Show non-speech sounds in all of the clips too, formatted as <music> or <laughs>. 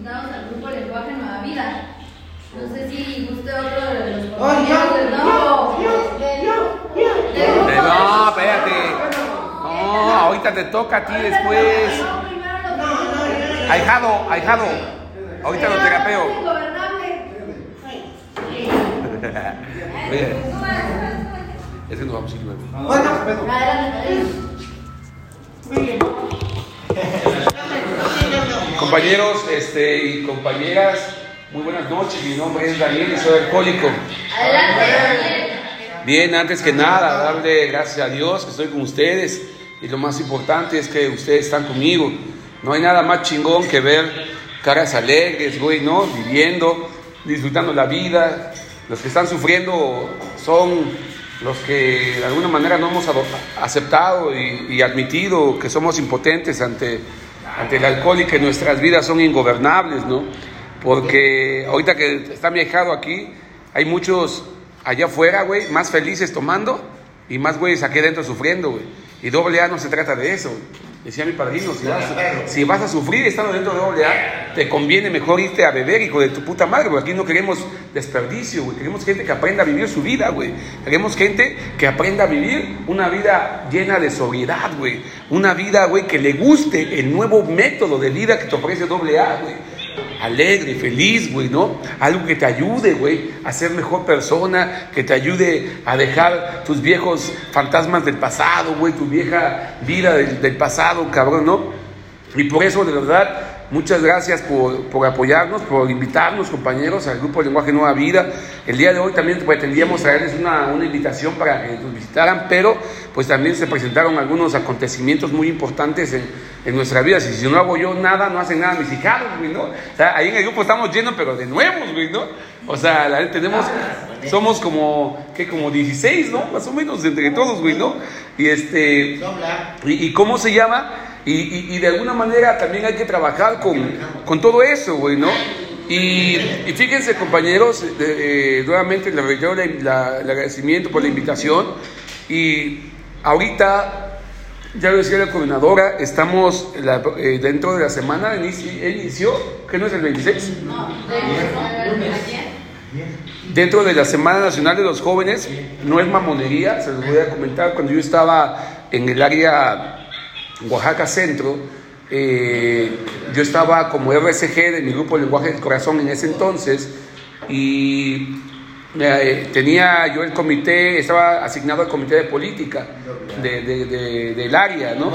invitados al grupo Lenguaje Nueva Vida. No sé si guste otro de los Oh, del nuevo- No, espérate. No, ahorita te toca a ti después. Ahijado, ahijado. Ahorita lo terapeo. Oye, es que <laughs> nos vamos a ir luego. Bueno, muy bien. <laughs> Compañeros este, y compañeras, muy buenas noches. Mi nombre es Daniel y soy alcohólico. Bien, antes que nada, darle gracias a Dios que estoy con ustedes. Y lo más importante es que ustedes están conmigo. No hay nada más chingón que ver caras alegres, güey, ¿no? Viviendo, disfrutando la vida. Los que están sufriendo son los que de alguna manera no hemos ado- aceptado y, y admitido que somos impotentes ante, ante el alcohol y que nuestras vidas son ingobernables, ¿no? Porque ahorita que está mi ahijado aquí, hay muchos allá afuera, güey, más felices tomando y más güeyes aquí adentro sufriendo, güey. Y doble A no se trata de eso. Decía mi padrino, si vas, a sufrir estando dentro de doble A, te conviene mejor irte a beber, hijo de tu puta madre, porque aquí no queremos desperdicio, güey. Queremos gente que aprenda a vivir su vida, güey. Queremos gente que aprenda a vivir una vida llena de sobriedad, güey. Una vida, güey, que le guste el nuevo método de vida que te ofrece doble A, güey alegre, feliz, güey, ¿no? Algo que te ayude, güey, a ser mejor persona, que te ayude a dejar tus viejos fantasmas del pasado, güey, tu vieja vida del, del pasado, cabrón, ¿no? Y por eso, de verdad, muchas gracias por, por apoyarnos, por invitarnos, compañeros, al grupo Lenguaje Nueva Vida. El día de hoy también pretendíamos traerles una, una invitación para que nos visitaran, pero pues también se presentaron algunos acontecimientos muy importantes en, en nuestra vida. Si, si no hago yo nada, no hacen nada mis hijados, güey, ¿no? O sea, ahí en el grupo estamos llenos, pero de nuevos, güey, ¿no? O sea, la, tenemos, somos como, ¿qué? Como 16, ¿no? Más o menos, entre todos, güey, ¿no? Y este... ¿Y, y cómo se llama? Y, y- y de alguna manera también hay que trabajar con, con todo eso, güey, ¿no? Y, y fíjense, compañeros, eh, eh, nuevamente les reitero el agradecimiento por la invitación. Y ahorita, ya lo decía la coordinadora, estamos la- eh, dentro de la semana, inici- inició, que no es el 26, No. Dentro de la Semana Nacional de los Jóvenes, no es mamonería, se los voy a comentar, cuando yo estaba en el área Oaxaca Centro, eh, yo estaba como RSG de mi grupo Lenguaje del Corazón en ese entonces y tenía yo el comité, estaba asignado al comité de política de- de- de- del área, ¿no?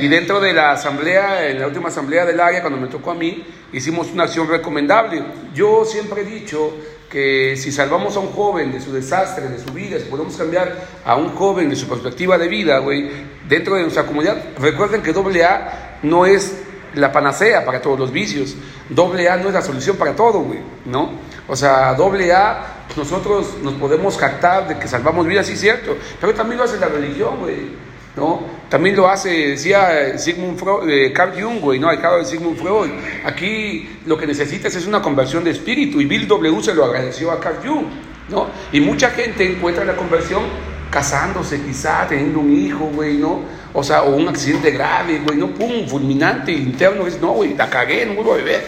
Y dentro de la asamblea, en la última asamblea del área, cuando me tocó a mí, hicimos una acción recomendable. Yo siempre he dicho que si salvamos a un joven de su desastre, de su vida, si podemos cambiar a un joven de su perspectiva de vida, güey, dentro de nuestra comunidad, recuerden que doble A no es la panacea para todos los vicios. Doble A no es la solución para todo, güey, ¿no? O sea, doble A, nosotros nos podemos jactar de que salvamos vidas, sí, cierto, pero también lo hace la religión, güey. ¿no? También lo hace, decía Sigmund Freud, eh, Carl Jung, güey, ¿no? El caso de Sigmund Freud. Aquí lo que necesitas es una conversión de espíritu y Bill W. se lo agradeció a Carl Jung, ¿no? Y mucha gente encuentra la conversión casándose quizá, teniendo un hijo, güey, ¿no? O sea, o un accidente grave, güey, ¿no? Pum, fulminante, interno, es, no, güey, la cagué, no vuelvo a beber,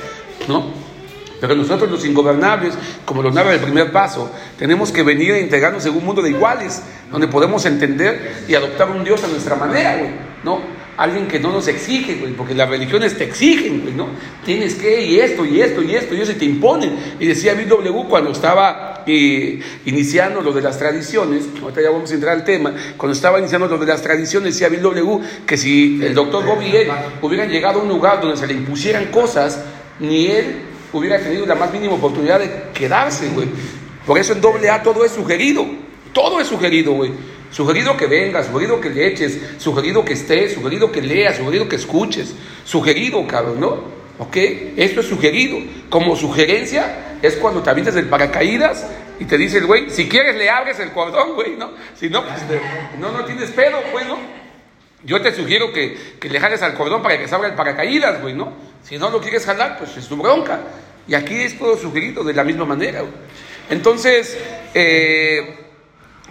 ¿no? Pero nosotros los ingobernables, como lo narra el primer paso, tenemos que venir a integrarnos en un mundo de iguales, donde podemos entender y adoptar un Dios a nuestra manera, güey, ¿no? Alguien que no nos exige, güey, porque las religiones te exigen, güey, ¿no? Tienes que, y esto, y esto, y esto, y eso, y te imponen. Y decía Bill W. cuando estaba eh, iniciando lo de las tradiciones, ahorita ya vamos a entrar al tema, cuando estaba iniciando lo de las tradiciones, decía Bill W. que si el doctor él hubieran llegado a un lugar donde se le impusieran cosas, ni él hubiera tenido la más mínima oportunidad de quedarse, güey. Por eso en doble A todo es sugerido. Todo es sugerido, güey. Sugerido que vengas, sugerido que le eches, sugerido que estés, sugerido que leas, sugerido que escuches. Sugerido, cabrón, ¿no? ¿Ok? Esto es sugerido. Como sugerencia es cuando te avientas del paracaídas y te dice el güey, si quieres le abres el cordón, güey, ¿no? Si no, pues no, no tienes pedo, pues, ¿no? Yo te sugiero que, que le jales al cordón para que se abra el paracaídas, güey, ¿no? Si no lo quieres jalar, pues es tu bronca. Y aquí es todo sugerido de la misma manera. Entonces, eh,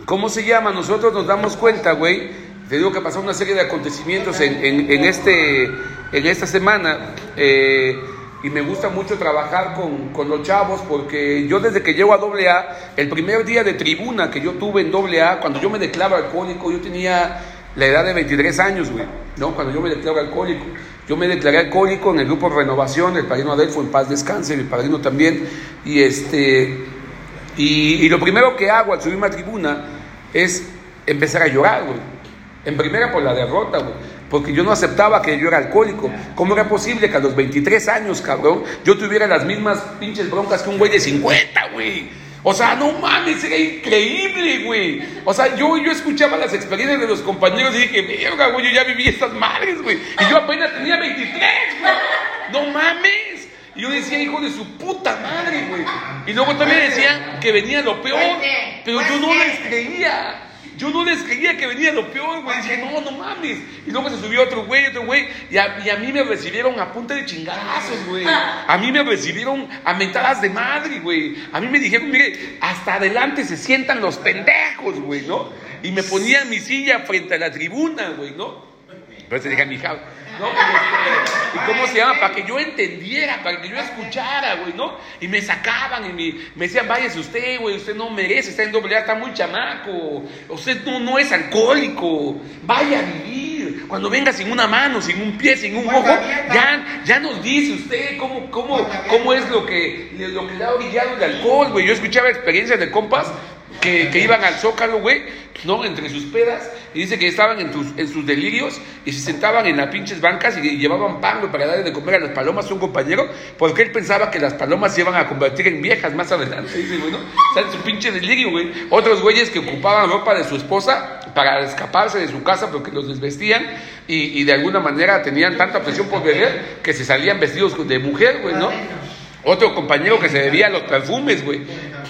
¿cómo se llama? Nosotros nos damos cuenta, güey. Te digo que pasó una serie de acontecimientos en, en- en este, en esta semana. eh, y me gusta mucho trabajar con, con los chavos porque yo desde que llego a AA, el primer día de tribuna que yo tuve en AA, cuando yo me declaro alcohólico, yo tenía la edad de 23 años, güey, ¿no? Cuando yo me declaro alcohólico. Yo me declaré alcohólico en el grupo Renovación, el padrino Adelfo en paz descanse, mi padrino también, y este, y, lo primero que hago al subirme a tribuna es empezar a llorar, güey. En primera por la derrota, güey. Porque yo no aceptaba que yo era alcohólico. ¿Cómo era posible que a los 23 años, cabrón, yo tuviera las mismas pinches broncas que un güey de 50, güey? O sea, no mames, era increíble, güey. O sea, yo, yo escuchaba las experiencias de los compañeros y dije, verga, güey, yo ya viví estas madres, güey. Y yo apenas tenía 23, güey. No mames. Y yo decía, hijo de su puta madre, güey. Y luego también decían que venía lo peor. Pero yo no les creía. Yo no les creía que venía lo peor, güey. Dije, no, no mames. Y luego se subió otro güey, otro güey. Y a, mí me recibieron a punta de chingazos, güey. A mí me recibieron a mentadas de madre, güey. A mí me dijeron, mire, hasta adelante se sientan los pendejos, güey, ¿no? Y me ponían mi silla frente a la tribuna, güey, ¿no? Entonces dije a mi hija, ¿Y cómo se llama? Para que yo entendiera, para que yo escuchara, güey, ¿no? Y me sacaban y me, me decían, váyase usted, güey, usted no merece, está en doble A, está muy chamaco, usted no, no es alcohólico, vaya a vivir. Cuando venga sin una mano, sin un pie, sin un ojo, ya, ya nos dice usted cómo, cómo, cómo es lo que, lo que le ha orillado el alcohol, güey. Yo escuchaba experiencias de compas que, que iban al zócalo, güey, ¿no? Entre sus pedas, y dice que estaban en, tus, en sus delirios y se sentaban en las pinches bancas y llevaban pan, güey, para darle de comer a las palomas a un compañero, porque él pensaba que las palomas se iban a convertir en viejas más adelante, dice, güey, ¿no? O sea, en su pinche delirio, güey. Otros güeyes que ocupaban ropa de su esposa para escaparse de su casa porque los desvestían y, y de alguna manera tenían tanta presión por beber que se salían vestidos de mujer, güey, ¿no? Otro compañero que se debía a los perfumes, güey.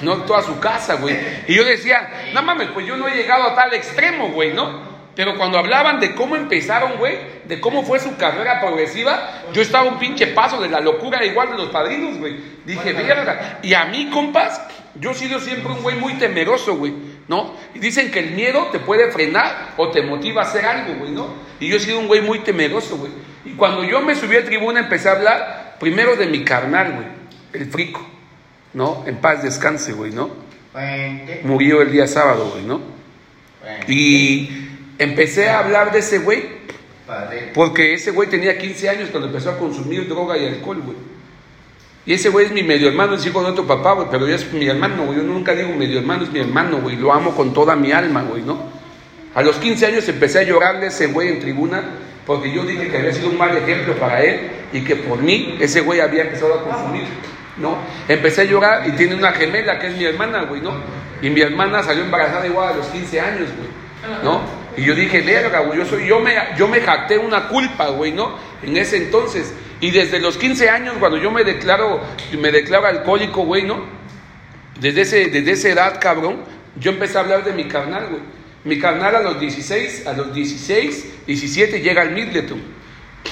No toda su casa, güey. Y yo decía, no mames, pues yo no he llegado a tal extremo, güey, ¿no? Pero cuando hablaban de cómo empezaron, güey, de cómo fue su carrera progresiva, yo estaba un pinche paso de la locura igual de los padrinos, güey. Dije, verga. Y a mí, compas, yo he sido siempre un güey muy temeroso, güey, ¿no? Y dicen que el miedo te puede frenar o te motiva a hacer algo, güey, ¿no? Y yo he sido un güey muy temeroso, güey. Y cuando yo me subí a tribuna empecé a hablar primero de mi carnal, güey, el frico, ¿no? En paz descanse, güey, ¿no? Murió el día sábado, güey, ¿no? Y empecé a hablar de ese güey porque ese güey tenía 15 años cuando empezó a consumir droga y alcohol, güey. Y ese güey es mi medio hermano, es hijo de otro papá, güey, pero ya es mi hermano, güey. Yo nunca digo medio hermano, es mi hermano, güey. Lo amo con toda mi alma, güey, ¿no? A los 15 años empecé a llorarle a ese güey en tribuna porque yo dije que había sido un mal ejemplo para él y que por mí ese güey había empezado a consumir, ¿no? Empecé a llorar y tiene una gemela que es mi hermana, güey, ¿no? Y mi hermana salió embarazada igual a los 15 años, güey, ¿no? Y yo dije, verga, güey, yo, yo, me, yo me jacté una culpa, güey, ¿no? En ese entonces. Y desde los 15 años, cuando yo me declaro, me declaro alcohólico, güey, ¿no? Desde, ese, desde esa edad, cabrón, yo empecé a hablar de mi carnal, güey. Mi carnal a los 16, a los 16, 17 llega al Midleton,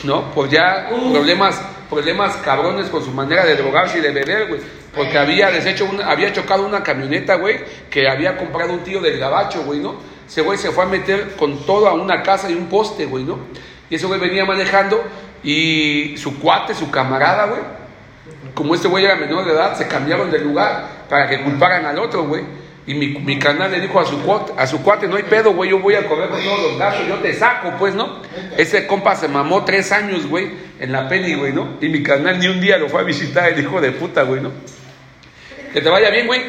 ¿no? Por ya problemas, problemas cabrones con su manera de drogarse y de beber, güey. Porque había deshecho una, había chocado una camioneta, güey, que había comprado un tío del gabacho, güey, ¿no? Ese güey se fue a meter con todo a una casa y un poste, güey, ¿no? Y ese güey venía manejando y su cuate, su camarada, güey, como este güey era menor de edad, se cambiaron de lugar para que culparan al otro, güey. Y mi, mi canal le dijo a su, cuate, a su cuate, no hay pedo, güey, yo voy a correr con todos los gastos, yo te saco, pues, ¿no? Ese compa se mamó tres años, güey, en la peli, güey, ¿no? Y mi canal ni un día lo fue a visitar, el hijo de puta, güey, ¿no? Que te vaya bien, güey.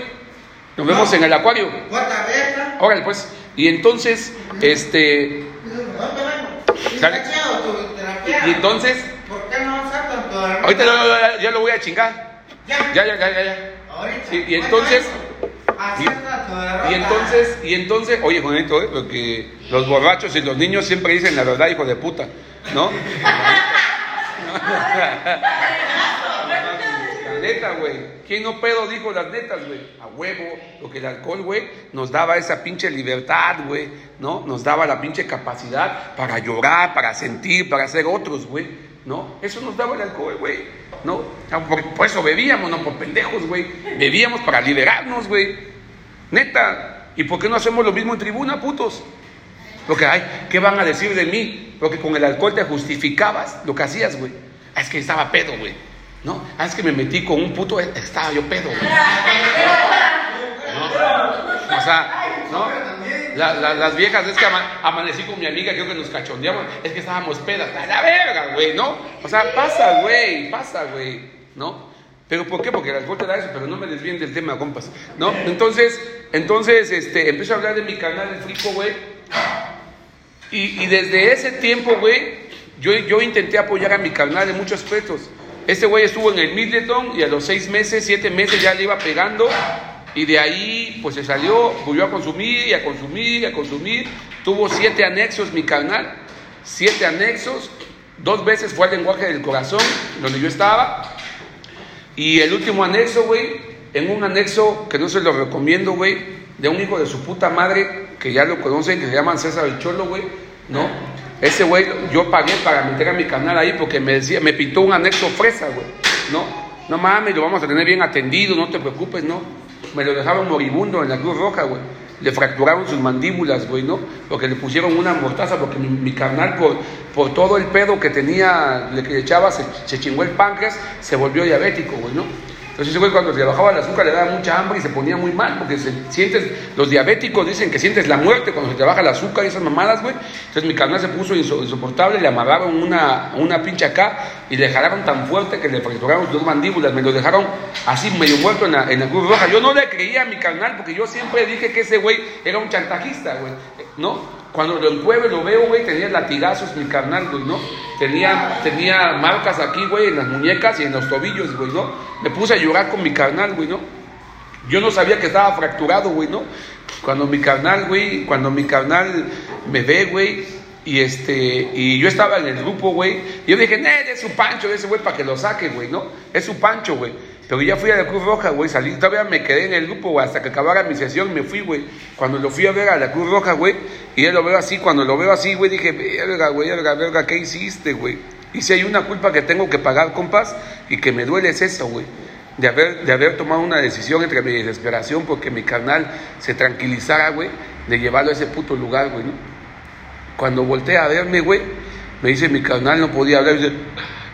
Nos vemos en el acuario. Órale, pues. Y entonces, este... ¿sale? Y entonces... ¿Por qué no sacan todavía? Ahorita ya, ya lo voy a chingar. Ya, ya, ya, ya, ya. Ahorita. Y, y entonces... Y entonces, y entonces, oye, Juanito, ¿eh? porque los borrachos y los niños siempre dicen la verdad, hijo de puta, ¿no? La neta, güey. ¿Quién no pedo dijo las netas, güey? A huevo. Lo que el alcohol, güey, nos daba esa pinche libertad, güey, ¿no? Nos daba la pinche capacidad para llorar, para sentir, para ser otros, güey, ¿no? Eso nos daba el alcohol, güey, ¿no? Por, por eso bebíamos, no por pendejos, güey. Bebíamos para liberarnos, güey. Neta. ¿Y por qué no hacemos lo mismo en tribuna, putos? Porque, ay, ¿qué van a decir de mí? Porque con el alcohol te justificabas lo que hacías, güey. Ah, Es que estaba pedo, güey. ¿no? Ah, es que me metí con un puto, eh, estaba yo pedo, güey. O sea, ¿no? La- la- las viejas, es que ama- amanecí con mi amiga, creo que nos cachondeamos, es que estábamos pedas, la verga, güey, ¿no? O sea, pasa, güey, pasa, güey, ¿no? ¿Pero por qué? Porque el alcohol te da eso, pero no me desvíen del tema, compas, ¿no? Entonces, entonces, este, empiezo a hablar de mi canal, el Frico, güey, y, y desde ese tiempo, güey, yo, yo intenté apoyar a mi carnal en muchos aspectos. Este güey estuvo en el Middleton y a los seis meses, siete meses ya le iba pegando. Y de ahí, pues se salió, volvió a consumir y a consumir y a consumir. Tuvo siete anexos mi carnal, siete anexos. Dos veces fue al lenguaje del corazón, donde yo estaba. Y el último anexo, güey, en un anexo que no se lo recomiendo, güey, de un hijo de su puta madre, que ya lo conocen, que se llaman César el Cholo, güey, ¿no? Ese güey, yo pagué para meter a mi canal ahí porque me decía, me pintó un anexo fresa, güey, ¿no? No mames, lo vamos a tener bien atendido, no te preocupes, ¿no? Me lo dejaron moribundo en la Cruz Roja, güey. Le fracturaron sus mandíbulas, güey, ¿no? Porque le pusieron una mortaza, porque mi, carnal, por, por todo el pedo que tenía, le que echaba, se, se chingó el páncreas, se volvió diabético, güey, ¿no? Entonces güey cuando le bajaba el azúcar le daba mucha hambre y se ponía muy mal, porque sientes, los diabéticos dicen que sientes la muerte cuando se te baja el azúcar y esas mamadas, güey. Entonces mi carnal se puso inso- insoportable, le amarraron una, una pinche acá y le jalaron tan fuerte que le fracturaron dos mandíbulas, me lo dejaron así medio muerto en la, en la Cruz Roja. Yo no le creía a mi carnal porque yo siempre dije que ese güey era un chantajista, güey, ¿no? Cuando lo encuevo y lo veo, güey, tenía latigazos mi carnal, güey, ¿no? Tenía, tenía marcas aquí, güey, en las muñecas y en los tobillos, güey, ¿no? Me puse a llorar con mi carnal, güey, ¿no? Yo no sabía que estaba fracturado, güey, ¿no? Cuando mi carnal, güey, cuando mi carnal me ve, güey, y este, y yo estaba en el grupo, güey, y yo dije, Ned, es su pancho de ese güey para que lo saque, güey, ¿no? Es su pancho, güey. Pero ya fui a la Cruz Roja, güey, salí, todavía me quedé en el grupo, güey, hasta que acabara mi sesión me fui, güey. Cuando lo fui a ver a la Cruz Roja, güey, y ya lo veo así, cuando lo veo así, güey, dije, verga, güey, verga, verga, ¿qué hiciste, güey? Y si hay una culpa que tengo que pagar, compas, y que me duele es eso, güey. De haber, de haber tomado una decisión entre mi desesperación porque mi carnal se tranquilizara, güey, de llevarlo a ese puto lugar, güey, ¿no? Cuando voltea a verme, güey, me dice mi carnal, no podía hablar, dice,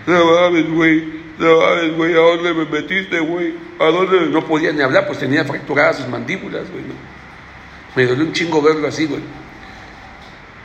no mames, güey, no mames, güey, ¿a dónde me metiste, güey? ¿A dónde? No podía ni hablar, pues tenía fracturadas sus mandíbulas, güey, ¿no? Me dolió un chingo verlo así, güey.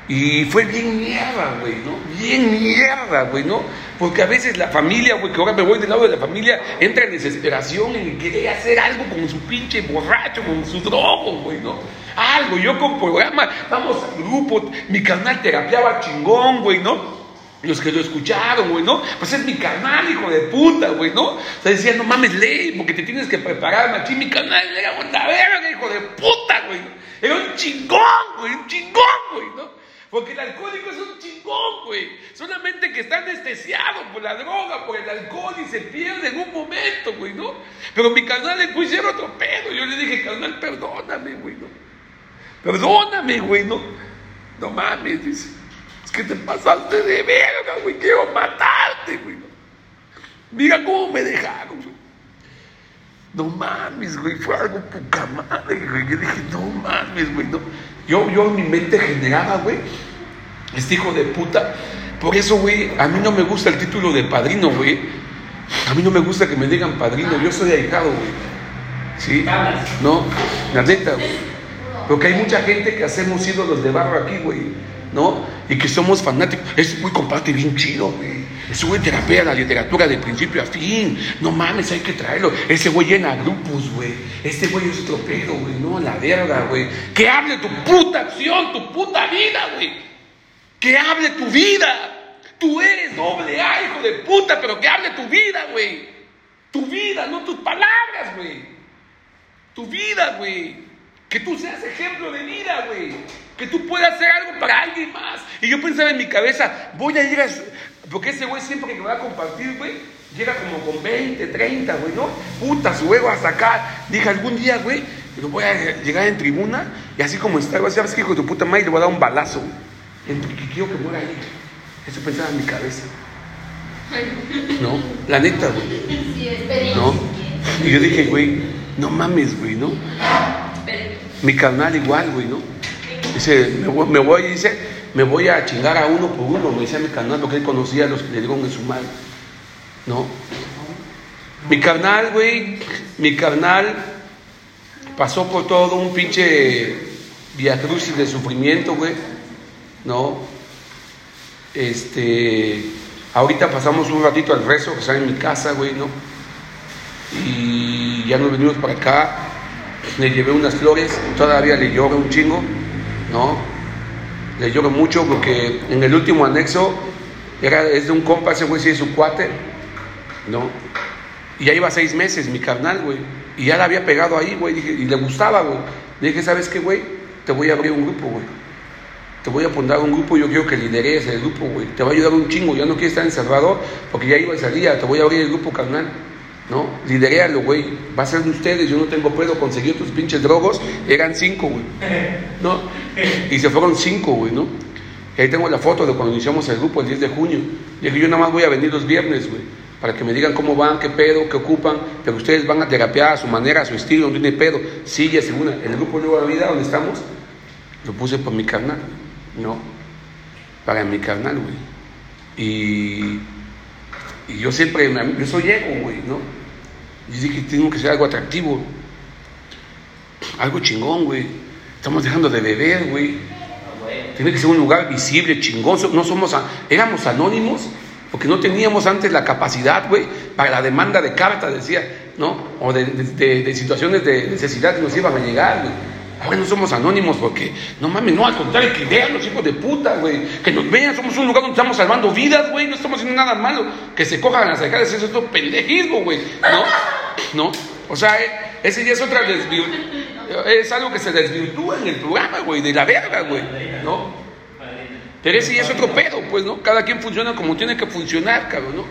Y fue bien mierda, güey, ¿no? Bien mierda, güey, ¿no? Porque a veces la familia, güey, que ahora me voy del lado de la familia, entra en desesperación y quiere hacer algo con su pinche borracho, con su drogo, güey, ¿no? Algo, yo con programa, vamos al grupo, mi canal terapiaba chingón, güey, ¿no? Los que lo escucharon, güey, ¿no? Pues es mi canal, hijo de puta, güey, ¿no? O sea, decía, no mames, ley, porque te tienes que preparar, machín. Mi canal era una verga, hijo de puta, güey. Era un chingón, güey, un chingón, güey, ¿no? Porque el alcohólico es un chingón, güey. Solamente que está anestesiado por la droga, por el alcohol y se pierde en un momento, güey, ¿no? Pero mi canal le pusieron otro pedo. Yo le dije, canal, perdóname, güey, ¿no? Perdóname, güey, ¿no? No mames, dice. Es que te pasaste de verga, güey. Quiero matarte, güey. Mira cómo me dejaron, güey. No mames, güey. Fue algo poca madre, güey. Yo dije, no mames, güey. No. Yo, yo en mi mente generaba, güey. Este hijo de puta. Por eso, güey, a mí no me gusta el título de padrino, güey. A mí no me gusta que me digan padrino. Yo soy ahijado, güey. ¿Sí? No, la neta, güey. Porque hay mucha gente que hacemos ídolos de barro aquí, güey, ¿no? Y que somos fanáticos. Ese güey comparte bien chido, güey. Ese güey terapea la literatura de principio a fin. No mames, hay que traerlo. Ese güey llena grupos, güey. Este güey es otro pedo, güey. No, la verga, güey. Que hable tu puta acción, tu puta vida, güey. Que hable tu vida. Tú eres doble A, hijo de puta, pero que hable tu vida, güey. Tu vida, no tus palabras, güey. Tu vida, güey. Que tú seas ejemplo de vida, güey. Que tú puedas hacer algo para alguien más. Y yo pensaba en mi cabeza, voy a ir a... Porque ese güey siempre que me va a compartir, güey, llega como con 20, 30, güey, ¿no? Puta, su ego hasta acá. Dije, algún día, güey, lo voy a llegar en tribuna y así como está, güey, ¿sabes qué, hijo de tu puta madre? Le voy a dar un balazo, güey. Quiero que muera ahí. Eso pensaba en mi cabeza. ¿No? La neta, güey. ¿No? Y yo dije, güey, no mames, güey, ¿no? Mi carnal igual, güey, ¿no? Dice, me voy, me voy, dice, me voy a chingar a uno por uno, me decía mi carnal, porque él conocía a los que le dieron en su madre, ¿no? Mi carnal, güey, mi carnal pasó por todo un pinche viacrucis de sufrimiento, güey, ¿no? Este, ahorita pasamos un ratito al rezo que está en mi casa, güey, ¿no? Y ya nos venimos para acá, le llevé unas flores, todavía le lloro un chingo, ¿no? Le lloro mucho porque en el último anexo era, es de un compa, ese güey sí es su cuate, ¿no? Y ya iba seis meses, mi carnal, güey. Y ya la había pegado ahí, güey. Y le gustaba, güey. Le dije, ¿sabes qué, güey? Te voy a abrir un grupo, güey. Te voy a poner un grupo, yo quiero que lideres el grupo, güey. Te va a ayudar un chingo. Ya no quieres estar encerrado porque ya iba y salía. Te voy a abrir el grupo, carnal. ¿No? Lideréalo, güey. Va a ser de ustedes. Yo no tengo pedo. Conseguir tus pinches drogos. Eran cinco, güey. ¿No? Y se fueron cinco, güey, ¿no? Ahí tengo la foto de cuando iniciamos el grupo el 10 de junio. Dije, yo nada más voy a venir los viernes, güey para que me digan cómo van, qué pedo, qué ocupan, pero ustedes van a terapiar a su manera, a su estilo, no tiene pedo. Sigue según el grupo Nueva Vida donde estamos, lo puse para mi carnal, ¿no? Para mi carnal, güey. Y, y yo siempre, yo soy ego, güey, ¿no? Y dije que tengo que ser algo atractivo, algo chingón, güey. Estamos dejando de beber, güey. Tiene que ser un lugar visible, chingón. No somos, éramos anónimos porque no teníamos antes la capacidad, güey, para la demanda de cartas, decía, ¿no? O de, de, situaciones de necesidad que nos iban a llegar, güey. Ahora no somos anónimos porque, no mames, no, al contrario, que vean los hijos de puta, güey. Que nos vean, somos un lugar donde estamos salvando vidas, güey. No estamos haciendo nada malo. Que se cojan las alcaldes, eso es todo pendejismo, güey. ¿No? ¿No? O sea, eh, ese ya es otra Es algo que se desvirtúa en el programa, güey, de la verga, güey. ¿No? Pero ese ya es otro pedo, pues, ¿no? Cada quien funciona como tiene que funcionar, cabrón, ¿no?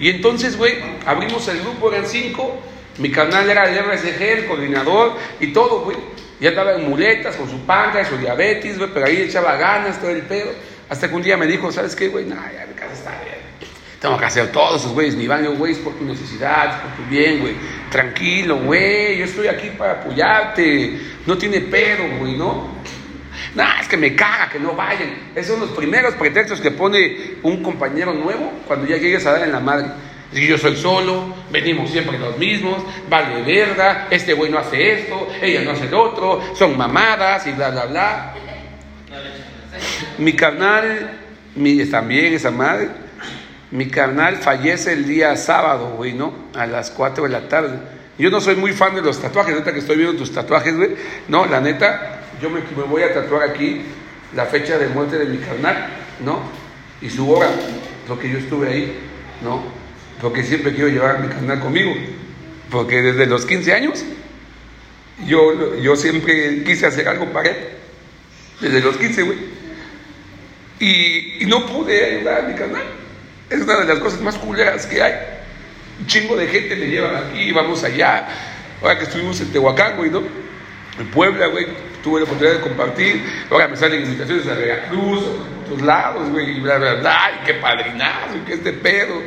Y entonces, güey, abrimos el grupo, eran cinco. Mi canal era el RSG, el coordinador y todo, güey. Ya estaba en muletas, con su panca, su diabetes, güey, pero ahí echaba ganas, todo el pedo. Hasta que un día me dijo, ¿sabes qué, güey? Nah, ya mi casa está bien. Tengo que hacer todos esos güeyes, ni van güey, por tu necesidad, por tu bien, güey. Tranquilo, güey, yo estoy aquí para apoyarte. No tiene pedo, güey, ¿no? No, es que me caga que no vayan. Esos son los primeros pretextos que pone un compañero nuevo cuando ya llegues a dar en la madre. Si yo soy solo, venimos siempre los mismos, vale verga, este güey no hace esto, ella no hace lo otro, son mamadas y bla, bla, bla. Mi carnal, mi, también esa madre, mi carnal fallece el día sábado, güey, ¿no? A las 4 de la tarde. Yo no soy muy fan de los tatuajes, neta que estoy viendo tus tatuajes, güey. No, la neta, yo me, voy a tatuar aquí la fecha de muerte de mi carnal, ¿no? Y su hora, lo que yo estuve ahí, ¿no? Porque siempre quiero llevar a mi carnal conmigo. Porque desde los 15 años, yo, yo siempre quise hacer algo para él. Desde los 15, güey. Y, no pude ayudar a mi carnal. Es una de las cosas más culeras que hay. Un chingo de gente me llevan aquí, vamos allá. Ahora que estuvimos en Tehuacán, güey, ¿no? En Puebla, güey, tuve la oportunidad de compartir. Ahora me salen invitaciones a Veracruz, a otros lados, güey, y bla, bla, bla, y qué padrinazo, y qué este pedo.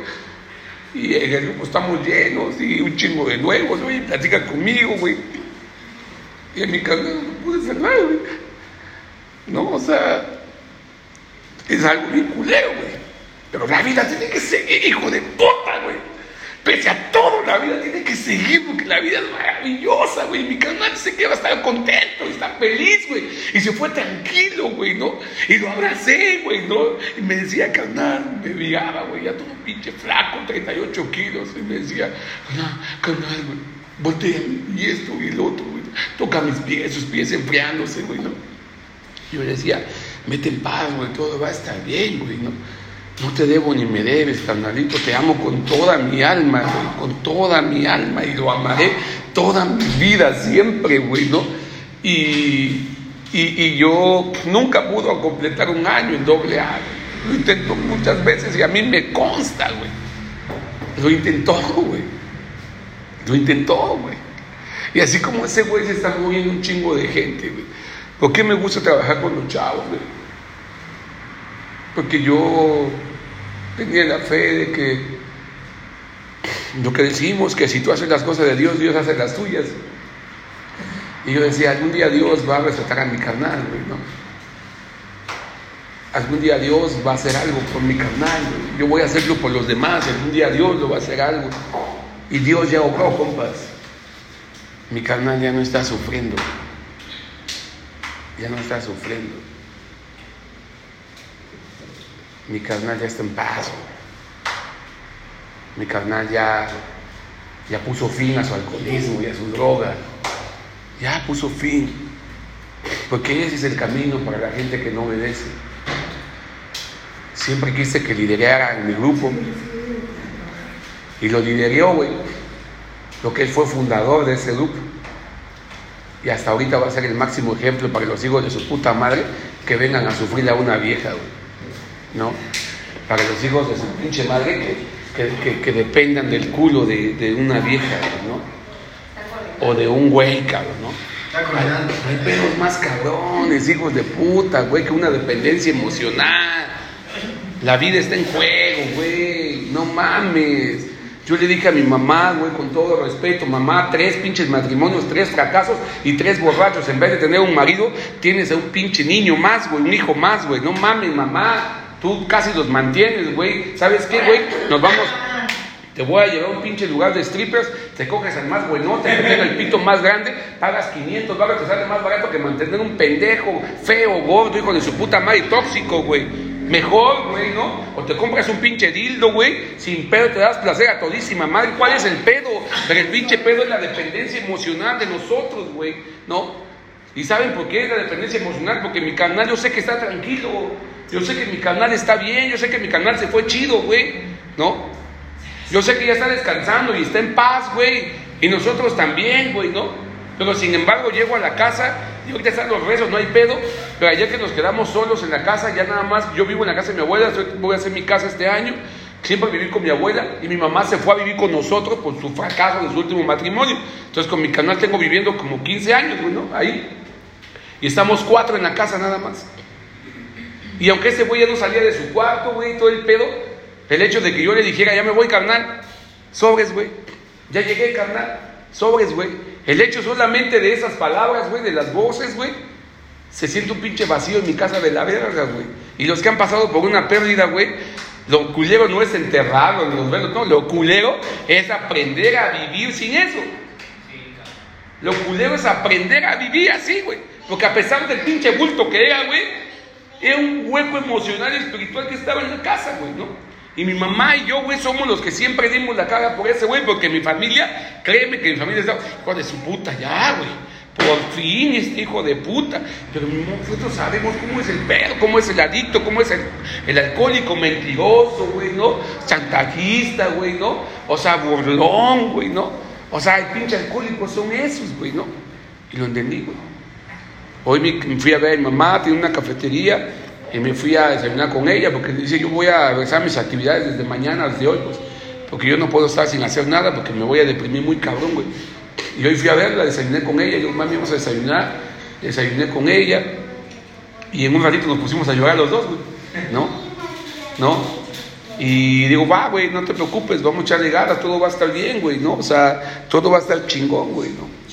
Y el grupo estamos llenos, y un chingo de nuevos, güey, platican conmigo, güey. Y en mi casa no pude hacer nada, güey. No, o sea, es algo bien culero, güey. Pero la vida tiene que seguir, hijo de puta, güey. Pese a todo, la vida tiene que seguir porque la vida es maravillosa, güey. Mi canal dice que va a estar contento está feliz, güey. Y se fue tranquilo, güey, ¿no? Y lo abracé, güey, ¿no? Y me decía, canal, me miraba, güey, ya todo pinche flaco, 38 kilos. Y me decía, canal, canal, güey, voltea y esto y el otro, güey. Toca mis pies, sus pies enfriándose, güey, ¿no? Y yo le decía, mete en paz, güey, todo va a estar bien, güey, ¿no? No te debo ni me debes, carnalito, te amo con toda mi alma, güey, con toda mi alma y lo amaré toda mi vida, siempre, güey, ¿no? Y, y, yo nunca pudo completar un año en doble A, Lo intentó muchas veces y a mí me consta, güey. Lo intentó, <laughs> güey. Lo intentó, güey. Y así como ese güey se está moviendo un chingo de gente, güey. ¿Por qué me gusta trabajar con los chavos, güey? Porque yo tenía la fe de que lo que decimos, que si tú haces las cosas de Dios, Dios hace las tuyas. Y yo decía, algún día Dios va a respetar a mi carnal, ¿no? Algún día Dios va a hacer algo por mi carnal, Yo voy a hacerlo por los demás, algún día Dios lo va a hacer algo. Y Dios ya obró, compas. Mi carnal ya no está sufriendo. Ya no está sufriendo. Mi carnal ya está en paz. Mi carnal ya, ya puso fin a su alcoholismo y a su droga. Ya puso fin. Porque ese es el camino para la gente que no obedece. Siempre quise que liderara en mi grupo. Y lo lideró, güey. Lo que él fue fundador de ese grupo. Y hasta ahorita va a ser el máximo ejemplo para los hijos de su puta madre que vengan a sufrir a una vieja, güey. ¿No? Para los hijos de su pinche madre que, que, que, dependan del culo de, de una vieja, ¿no? O de un güey, cabrón, ¿no? Hay, hay pedos más cabrones, hijos de puta, güey, que una dependencia emocional. La vida está en juego, güey. No mames. Yo le dije a mi mamá, güey, con todo respeto, mamá, tres pinches matrimonios, tres fracasos y tres borrachos. En vez de tener un marido, tienes a un pinche niño más, güey, un hijo más, güey. No mames, mamá. Tú casi los mantienes, güey. ¿Sabes qué, güey? Nos vamos. Te voy a llevar a un pinche lugar de strippers, te coges al más buenote, que tenga el pito más grande, pagas 500 dólares, te sale más barato que mantener un pendejo feo, gordo, hijo de su puta madre, tóxico, güey. Mejor, güey, ¿no? O te compras un pinche dildo, güey, sin pedo te das placer a todísima madre. ¿Cuál es el pedo? Pero el pinche pedo es la dependencia emocional de nosotros, güey, ¿no? ¿Y saben por qué es la dependencia emocional? Porque mi canal yo sé que está tranquilo, yo sé que mi canal está bien, yo sé que mi canal se fue chido, güey, ¿no? Yo sé que ya está descansando y está en paz, güey, y nosotros también, güey, ¿no? Pero sin embargo llego a la casa y ahorita están los rezos, no hay pedo. Pero ayer que nos quedamos solos en la casa, ya nada más, yo vivo en la casa de mi abuela, voy a hacer mi casa este año. Siempre viví con mi abuela y mi mamá se fue a vivir con nosotros por su fracaso de su último matrimonio. Entonces con mi canal tengo viviendo como 15 años, güey, ¿no? Ahí. Y estamos cuatro en la casa nada más. Y aunque ese güey ya no salía de su cuarto, güey, todo el pedo, el hecho de que yo le dijera, ya me voy, carnal, sobres, güey, ya llegué, carnal, sobres, güey. El hecho solamente de esas palabras, güey, de las voces, güey, se siente un pinche vacío en mi casa de la verga, güey. Y los que han pasado por una pérdida, güey, lo culero no es enterrarlo ni los verlos, no, lo culero es aprender a vivir sin eso. Lo culero es aprender a vivir así, güey. Porque a pesar del pinche bulto que era, güey, era un hueco emocional y espiritual que estaba en la casa, güey, ¿no? Y mi mamá y yo, güey, somos los que siempre dimos la cara por ese güey, porque mi familia, créeme que mi familia está, hijo de su puta, ya, güey. Por fin este hijo de puta. Pero nosotros sabemos cómo es el perro, cómo es el adicto, cómo es el, el alcohólico mentiroso, güey, ¿no? Chantajista, güey, ¿no? O sea, burlón, güey, ¿no? O sea, el pinche alcohólico son esos, güey, ¿no? Y lo entendí, güey. Hoy me fui a ver a mi mamá, tiene una cafetería, y me fui a desayunar con ella, porque dice, yo voy a regresar mis actividades desde mañana, desde hoy, pues, porque yo no puedo estar sin hacer nada, porque me voy a deprimir muy cabrón, güey. Y hoy fui a verla, desayuné con ella, y digo, mami, vamos a desayunar, desayuné con ella, y en un ratito nos pusimos a llorar los dos, güey, ¿no? ¿No? Y digo, va, güey, no te preocupes, vamos a echarle ganas, todo va a estar bien, güey, ¿no? O sea, todo va a estar chingón, güey, ¿no?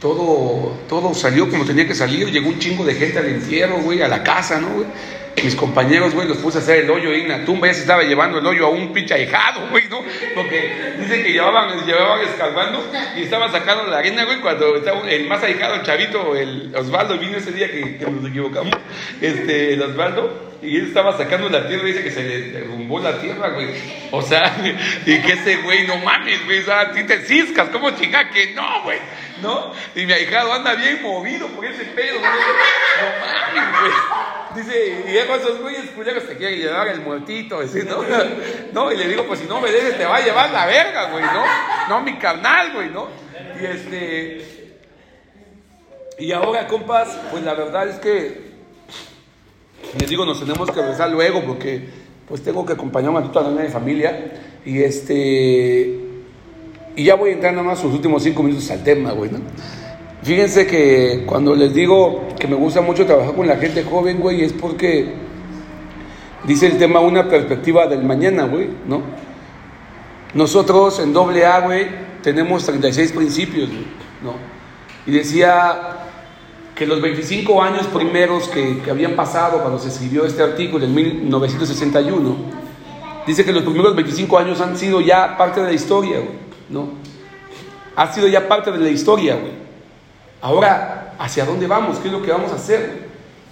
Todo, todo salió como tenía que salir, llegó un chingo de gente al entierro, güey, a la casa, ¿no? Mis compañeros, güey, los puse a hacer el hoyo ahí en la tumba, ya se estaba llevando el hoyo a un pinche ahijado, güey, ¿no? Porque dicen que llevaban, llevaban escarbando y estaban sacando la arena, güey, cuando estaba el más ahijado, el chavito, el Osvaldo, vino ese día que, que nos equivocamos, este, el Osvaldo, y él estaba sacando la tierra y dice que se le derrumbó la tierra, güey. O sea, <laughs> y que ese güey, no mames, güey, o sea, a ti te ciscas, ¿cómo chinga que no, güey? ¿No? Y mi ahijado anda bien movido por ese pedo, güey. No mames, güey. Dice, y luego esos güeyes culeros te quieren llevar el muertito, ¿no? <laughs> No, y le digo, pues si no me dejes te va a llevar la verga, güey, ¿no? No mi carnal, güey, ¿no? Y este... Y ahora, compas, pues la verdad es que les digo, nos tenemos que regresar luego porque pues tengo que acompañar a toda la familia y este y ya voy a entrar nada más sus últimos cinco minutos al tema, güey, ¿no? Fíjense que cuando les digo que me gusta mucho trabajar con la gente joven, güey, es porque dice el tema una perspectiva del mañana, güey, ¿no? Nosotros en doble A, güey, tenemos 36 principios, güey, ¿no? Y decía que los 25 años primeros que, que, habían pasado cuando se escribió este artículo en 1961, dice que los primeros 25 años han sido ya parte de la historia, güey, ¿no? Ha sido ya parte de la historia, güey. Ahora, ¿hacia dónde vamos? ¿Qué es lo que vamos a hacer?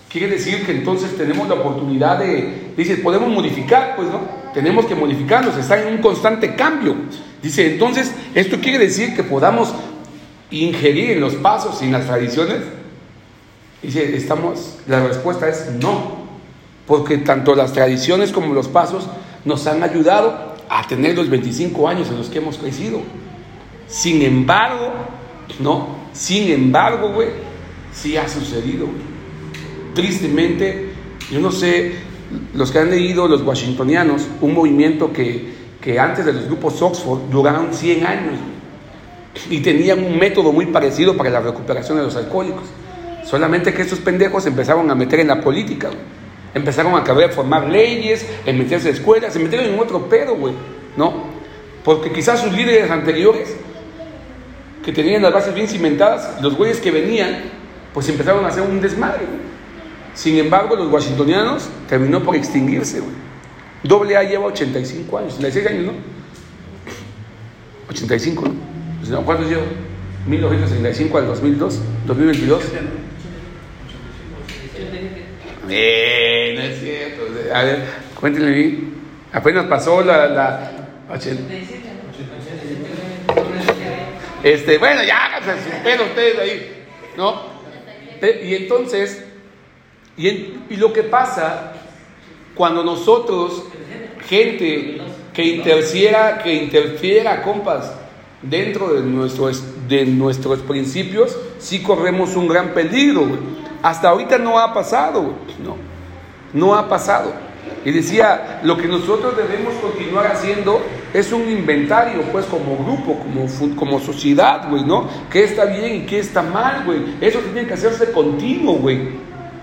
Quiere decir que entonces tenemos la oportunidad de, dice, podemos modificar, pues, ¿no? Tenemos que modificarnos, está en un constante cambio. Dice, entonces, esto quiere decir que podamos ingerir en los pasos y en las tradiciones. Dice, estamos, la respuesta es no, porque tanto las tradiciones como los pasos nos han ayudado a tener los 25 años en los que hemos crecido. Sin embargo, no, sin embargo, güey, sí ha sucedido. Tristemente, yo no sé, los que han leído los washingtonianos, un movimiento que, que antes de los grupos Oxford duraron 100 años güey, y tenían un método muy parecido para la recuperación de los alcohólicos. Solamente que estos pendejos empezaron a meter en la política, güey. Empezaron a querer formar leyes, en meterse a escuelas, se metieron en otro pedo, güey, ¿no? Porque quizás sus líderes anteriores, que tenían las bases bien cimentadas, los güeyes que venían, pues empezaron a hacer un desmadre, güey. Sin embargo, los washingtonianos terminó por extinguirse, güey. Doble A lleva 85 años, 86 años, ¿no? 85, ¿no? Pues, no, ¿Cuántos lleva? 1965 al 2002, 2022. Eh, no es cierto. A ver, cuéntenle bien. Apenas pasó la. la este, bueno, ya háganse su pedo ustedes ahí, ¿no? Y entonces, y, y lo que pasa cuando nosotros, gente que interfiera, que interfiera, compas, dentro de nuestros, de nuestros principios, sí corremos un gran peligro, güey. Hasta ahorita no ha pasado, güey. no, no ha pasado. Y decía, lo que nosotros debemos continuar haciendo es un inventario, pues, como grupo, como, como sociedad, güey, ¿no? ¿Qué está bien y qué está mal, güey? Eso tiene que hacerse continuo, güey.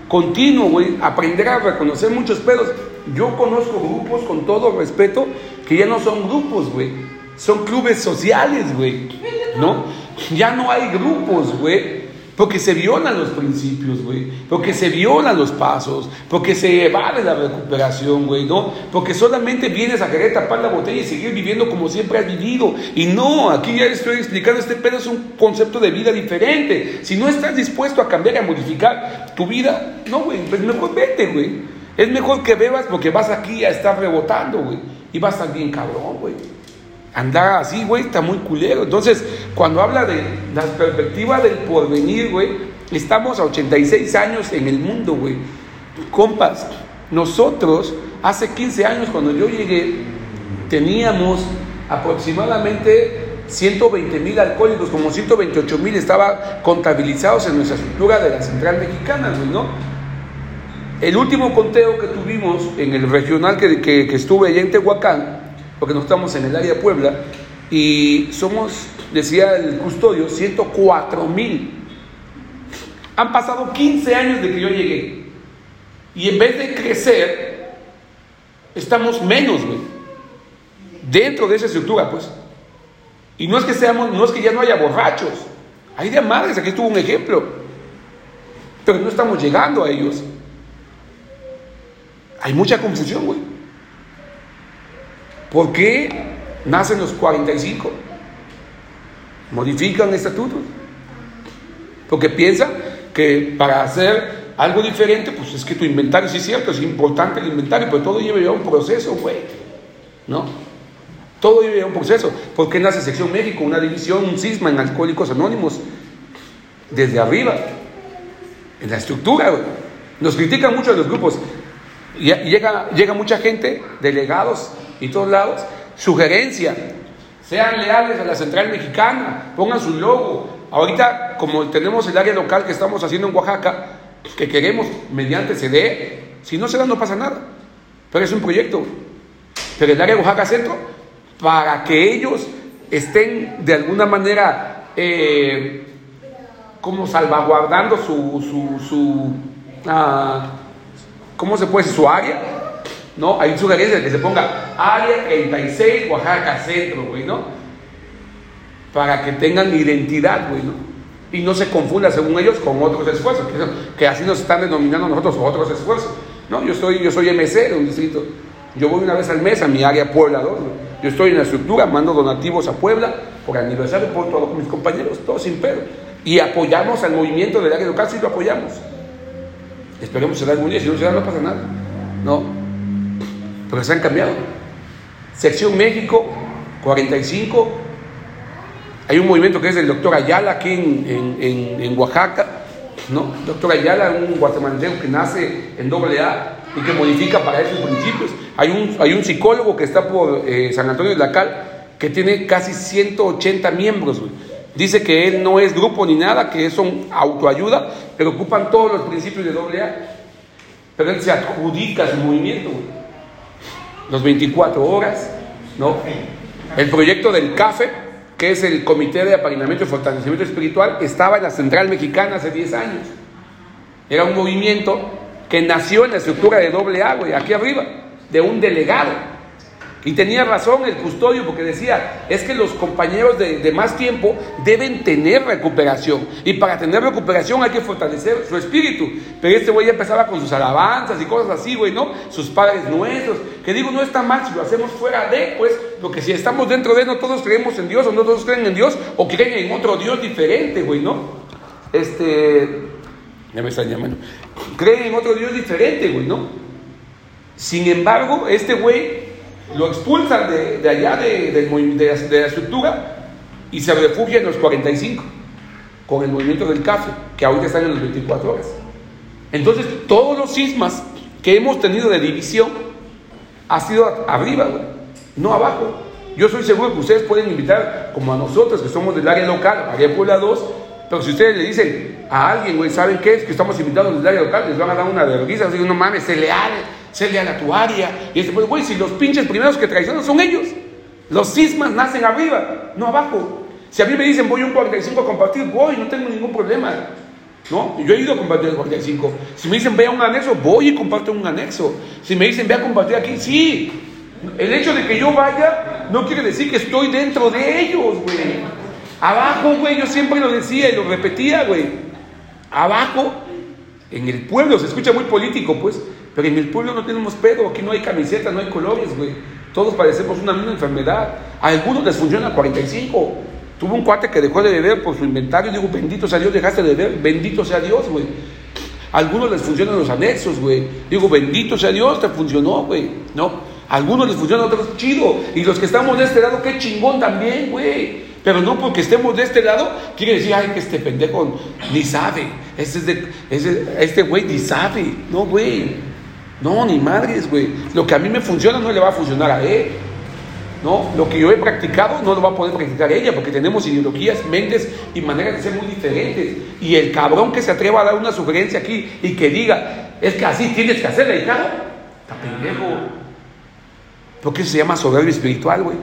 Continuo, güey. Aprender a reconocer muchos pedos. Yo conozco grupos, con todo respeto, que ya no son grupos, güey. Son clubes sociales, güey. ¿No? Ya no hay grupos, güey. Porque se violan los principios, güey. Porque se violan los pasos. Porque se evade la recuperación, güey, ¿no? Porque solamente vienes a querer tapar la botella y seguir viviendo como siempre has vivido. Y no, aquí ya estoy explicando, este pedo es un concepto de vida diferente. Si no estás dispuesto a cambiar y a modificar tu vida, no, güey, pues mejor vete, güey. Es mejor que bebas porque vas aquí a estar rebotando, güey. Y vas a estar bien cabrón, güey. Andar así, güey, está muy culero. Entonces, cuando habla de la perspectiva del porvenir, güey, estamos a 86 años en el mundo, güey. Compas, nosotros hace 15 años cuando yo llegué, teníamos aproximadamente 120 mil alcohólicos, como 128 mil estaban contabilizados en nuestra estructura de la central mexicana, güey, ¿no? El último conteo que tuvimos en el regional que, que, que estuve allá en Tehuacán, porque no estamos en el área de Puebla, y somos, decía el custodio, 104 mil. Han pasado 15 años de que yo llegué. Y en vez de crecer, estamos menos, güey. Dentro de esa estructura, pues. Y no es que seamos, no es que ya no haya borrachos. Hay de madres, aquí estuvo un ejemplo. Pero no estamos llegando a ellos. Hay mucha confusión, güey. ¿Por qué nacen los 45? Modifican estatutos. Porque piensan que para hacer algo diferente, pues es que tu inventario, sí es cierto, es importante el inventario, pero todo lleva ya un proceso, güey. ¿No? Todo lleva un proceso. ¿Por qué nace Sección México, una división, un cisma en Alcohólicos Anónimos? Desde arriba, en la estructura. Nos critican mucho los grupos. Y llega mucha gente, delegados y todos lados, sugerencia, sean leales a la central mexicana, pongan su logo. Ahorita, como tenemos el área local que estamos haciendo en Oaxaca, que queremos mediante CD, si no se da no pasa nada, pero es un proyecto. Pero el área de Oaxaca Centro, para que ellos estén de alguna manera eh, como salvaguardando su, su, su ah, ¿cómo se puede? Su área, ¿no? Hay sugerencias que se ponga área 36 Oaxaca Centro, güey. Para que tengan identidad, güey, ¿no? Y no se confunda, según ellos, con otros esfuerzos, que, que así nos están denominando nosotros otros esfuerzos, ¿no? Yo soy, yo soy MC de un distrito, yo voy una vez al mes a mi área Puebla 2, güey. Yo estoy en la estructura, mando donativos a Puebla por aniversario, por todos mis compañeros, todos sin pedo. Y apoyamos al movimiento del área local, sí lo apoyamos. Esperemos se da algún día, si no se da no pasa nada. No. Pero se han cambiado. Sección México, 45. Hay un movimiento que es el doctor Ayala aquí en, en, en, Oaxaca, ¿no? Doctor Ayala, un guatemalteco que nace en doble y que modifica para esos principios. Hay un, hay un psicólogo que está por eh, San Antonio de la Cal que tiene casi 180 miembros. Dice que él no es grupo ni nada, que son autoayuda, pero ocupan todos los principios de doble. Pero él se adjudica su movimiento. Los 24 horas, ¿no? El proyecto del CAFE, que es el Comité de Apadrinamiento y Fortalecimiento Espiritual, estaba en la Central Mexicana hace 10 años. Era un movimiento que nació en la estructura de doble A, güey, aquí arriba, de un delegado. Y tenía razón el custodio porque decía, es que los compañeros de, más tiempo deben tener recuperación. Y para tener recuperación hay que fortalecer su espíritu. Pero este güey ya empezaba con sus alabanzas y cosas así, güey, ¿no? Sus padres nuestros. Que digo, no está mal si lo hacemos fuera de, pues, porque si estamos dentro de, no todos creemos en Dios o no todos creen en Dios o creen en otro Dios diferente, güey, ¿no? Este, ya me están llamando. Creen en otro Dios diferente, güey, ¿no? Sin embargo, este güey lo expulsan de, allá de, de, la estructura y se refugia en los 45 con el movimiento del café, que ahorita están en los 24 horas. Entonces, todos los sismas que hemos tenido de división ha sido arriba, no abajo. Yo soy seguro que ustedes pueden invitar, como a nosotros que somos del área local, área Puebla 2, pero si ustedes le dicen a alguien, güey, ¿saben qué es? Que estamos invitados del área local, les van a dar una vergüenza, así no mames, se leal leal a tu área. Y dice, pues, güey, si los pinches primeros que traicionan son ellos. Los sismas nacen arriba, no abajo. Si a mí me dicen voy un 45 a compartir, voy, no tengo ningún problema. ¿No? Yo he ido a compartir el 45. Si me dicen ve a un anexo, voy y comparto un anexo. Si me dicen ve a compartir aquí, sí. El hecho de que yo vaya no quiere decir que estoy dentro de ellos, güey. Abajo, güey, yo siempre lo decía y lo repetía, güey. Abajo, en el pueblo, se escucha muy político, pues, pero en el pueblo no tenemos pedo, aquí no hay camisetas, no hay colores, güey. Todos padecemos una misma enfermedad. A algunos les funciona 45. Tuve un cuate que dejó de beber por su inventario. Digo, bendito sea Dios, dejaste de beber. Bendito sea Dios, güey. Algunos les funcionan los anexos, güey. Digo, bendito sea Dios, te funcionó, güey. No. A algunos les funciona, a otros chido. Y los que estamos de este lado, qué chingón también, güey. Pero no porque estemos de este lado, quiere decir, ay, que este pendejo ni sabe. Este, es de, este güey ni sabe. No, güey. No, ni madres, güey. Lo que a mí me funciona no le va a funcionar a él. No, lo que yo he practicado no lo va a poder practicar ella, porque tenemos ideologías, mentes y maneras de ser muy diferentes. Y el cabrón que se atreva a dar una sugerencia aquí y que diga, es que así tienes que hacerle, hija, está pendejo. Porque eso se llama soberbia espiritual, güey.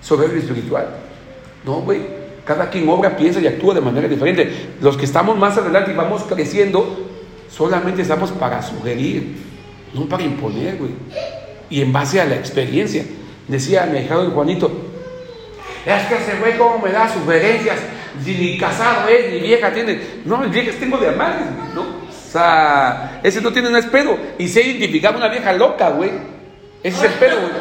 Soberbia espiritual. No, güey. Cada quien obra, piensa y actúa de manera diferente. Los que estamos más adelante y vamos creciendo, solamente estamos para sugerir, no para imponer, güey. Y en base a la experiencia, decía mi hijado Juanito, es que ese güey cómo me da sugerencias, ni casado es, ni vieja tiene. No, el vieja tengo de amar, ¿no? O sea, ese no tiene nada pedo. Y sé identificar una vieja loca, güey. Ese es el pedo, güey.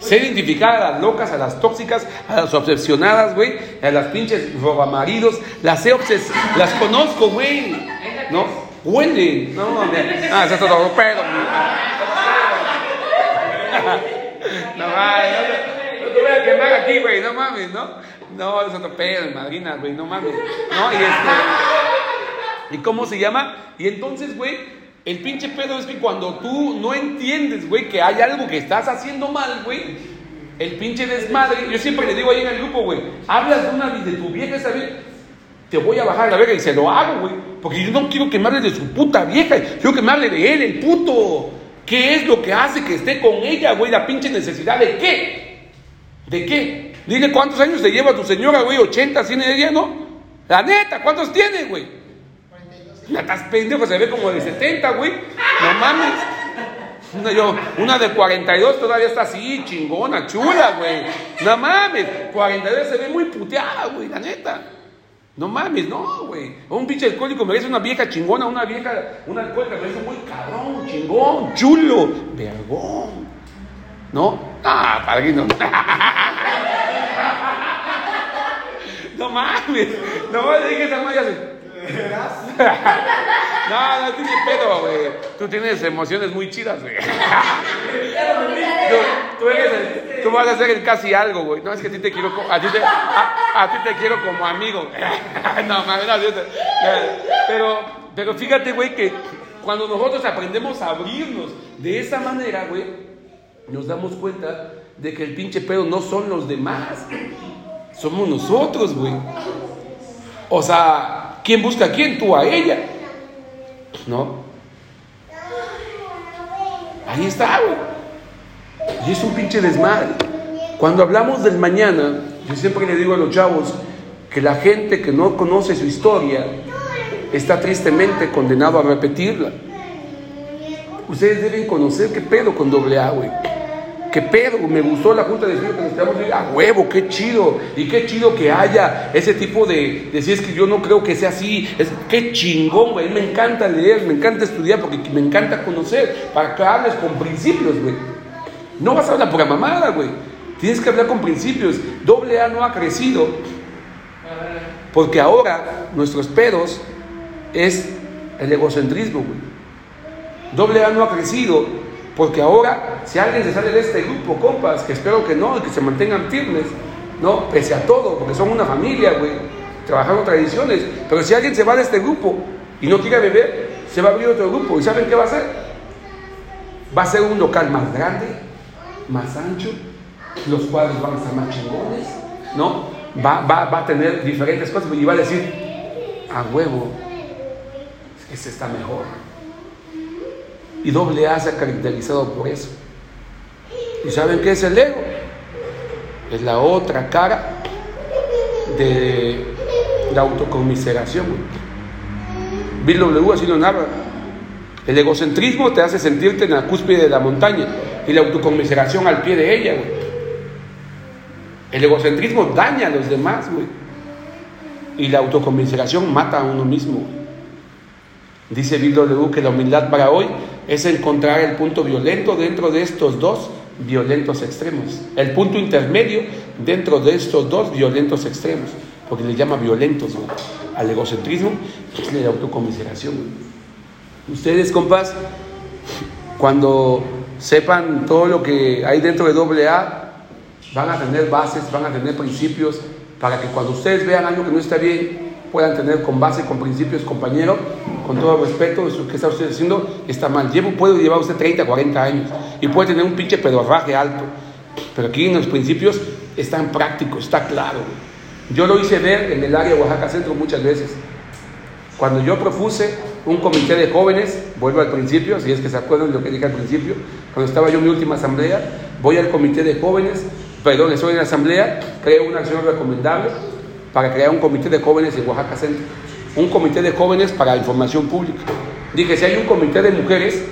Sé identificar a las locas, a las tóxicas, a las obsesionadas, güey, a las pinches robamaridos, las he obses las conozco, güey, ¿no? Huele. No, no, ah, eso es todo pedo. <laughs> No mames, no, te voy a quemar aquí, güey, no mames, ¿no? No, eso es otro pedo, madrina, güey, no mames. No, y este. ¿Y cómo se llama? Y entonces, güey, el pinche pedo es que cuando tú no entiendes, güey, que hay algo que estás haciendo mal, güey, el pinche desmadre, yo siempre le digo ahí en el grupo, güey, hablas de una de tu vieja esa te voy a bajar la verga y se lo hago, güey. Porque yo no quiero que me hable de su puta vieja, quiero que me hable de él, el puto. ¿Qué es lo que hace que esté con ella, güey? La pinche necesidad de qué? ¿De qué? Dile cuántos años te lleva tu señora, güey, 80, 100 de ella, ¿no? La neta, ¿cuántos tiene, güey? 42. Estás pendejo, se ve como de 70, güey. No mames. Una, yo, una de 42 todavía está así, chingona, chula, güey. No mames. 42 se ve muy puteada, güey, la neta. No mames, no, güey. Un pinche alcohólico merece una vieja chingona, una vieja, una alcohólica merece muy cabrón, chingón, chulo, vergón. ¿No? Ah, padrino. <laughs> No mames. No me digas esa madre así. <laughs> No, no tiene pedo, güey. Tú tienes emociones muy chidas, güey. <laughs> Tú, tú eres el- tú vas a hacer casi algo, güey. No, es que a ti te quiero, a ti te, a, ti te quiero como amigo. <laughs> No, mames, no, Dios pero, pero fíjate, güey, que cuando nosotros aprendemos a abrirnos de esa manera, güey, nos damos cuenta de que el pinche pedo no son los demás, somos nosotros, güey. O sea, ¿quién busca a quién? Tú a ella. ¿No? Ahí está, güey. Y es un pinche desmadre. Cuando hablamos del mañana, yo siempre le digo a los chavos que la gente que no conoce su historia está tristemente condenado a repetirla. Ustedes deben conocer qué pedo con doble A, güey. ¿Qué pedo? Me gustó la junta de vecinos que quedamos ahí, a huevo, qué chido. Y qué chido que haya ese tipo de, de si es que yo no creo que sea así. Es, qué chingón, güey. Me encanta leer, me encanta estudiar porque me encanta conocer. Para que hables con principios, güey. No vas a hablar por mamada, güey. Tienes que hablar con principios. Doble A no ha crecido porque ahora nuestros pedos es el egocentrismo, güey. Doble A no ha crecido porque ahora, si alguien se sale de este grupo, compas, que espero que no, y que se mantengan firmes, ¿no? Pese a todo, porque son una familia, güey, trabajando tradiciones. Pero si alguien se va de este grupo y no quiere beber, se va a abrir otro grupo. ¿Y saben qué va a hacer? Va a ser un local más grande, más ancho, los cuadros van a estar más chingones, ¿no? Va, va, va a tener diferentes cosas y va a decir, a huevo, ese está mejor. Y doble A se ha caracterizado por eso. ¿Y saben qué es el ego? Es la otra cara de la autocomiseración. Bill W. así lo narra. El egocentrismo te hace sentirte en la cúspide de la montaña y la autocomiseración al pie de ella, güey. El egocentrismo daña a los demás, güey. Y la autocomiseración mata a uno mismo. Dice Bill W. que la humildad para hoy es encontrar el punto violento dentro de estos dos violentos extremos. El punto intermedio dentro de estos dos violentos extremos. Porque le llama violentos güey, al egocentrismo y la autocomiseración. Ustedes, compas, cuando sepan todo lo que hay dentro de doble A, van a tener bases, van a tener principios, para que cuando ustedes vean algo que no está bien, puedan tener con base, con principios, compañero, con todo respeto, eso que está usted haciendo está mal. Llevo, puede llevar usted 30, 40 años y puede tener un pinche pedorraje alto, pero aquí en los principios está en práctico, está claro. Yo lo hice ver en el área de Oaxaca Centro muchas veces. Cuando yo propuse un comité de jóvenes, vuelvo al principio, si es que se acuerdan de lo que dije al principio, cuando estaba yo en mi última asamblea, voy al comité de jóvenes, perdón, estoy en la asamblea, creo una acción recomendable para crear un comité de jóvenes en Oaxaca Centro, un comité de jóvenes para información pública. Dije, si hay un comité de mujeres,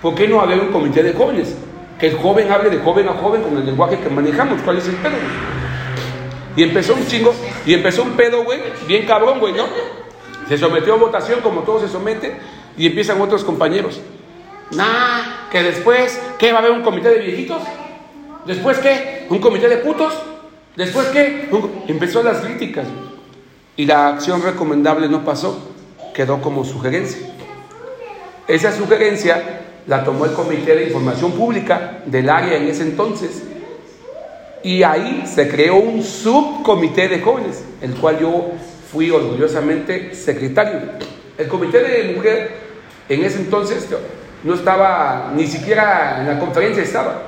¿por qué no haber un comité de jóvenes? Que el joven hable de joven a joven con el lenguaje que manejamos, ¿cuál es el pedo? Y empezó un chingo, y empezó un pedo, güey, bien cabrón, güey, ¿no? Se sometió a votación como todo se somete y empiezan otros compañeros. Nah, que después, ¿qué? ¿Va a haber un comité de viejitos? ¿Después qué? ¿Un comité de putos? ¿Después qué? Empezó las críticas y la acción recomendable no pasó, quedó como sugerencia. Esa sugerencia la tomó el Comité de Información Pública del área en ese entonces y ahí se creó un subcomité de jóvenes, el cual yo fui orgullosamente secretario. El comité de mujer en ese entonces no estaba, ni siquiera en la conferencia estaba.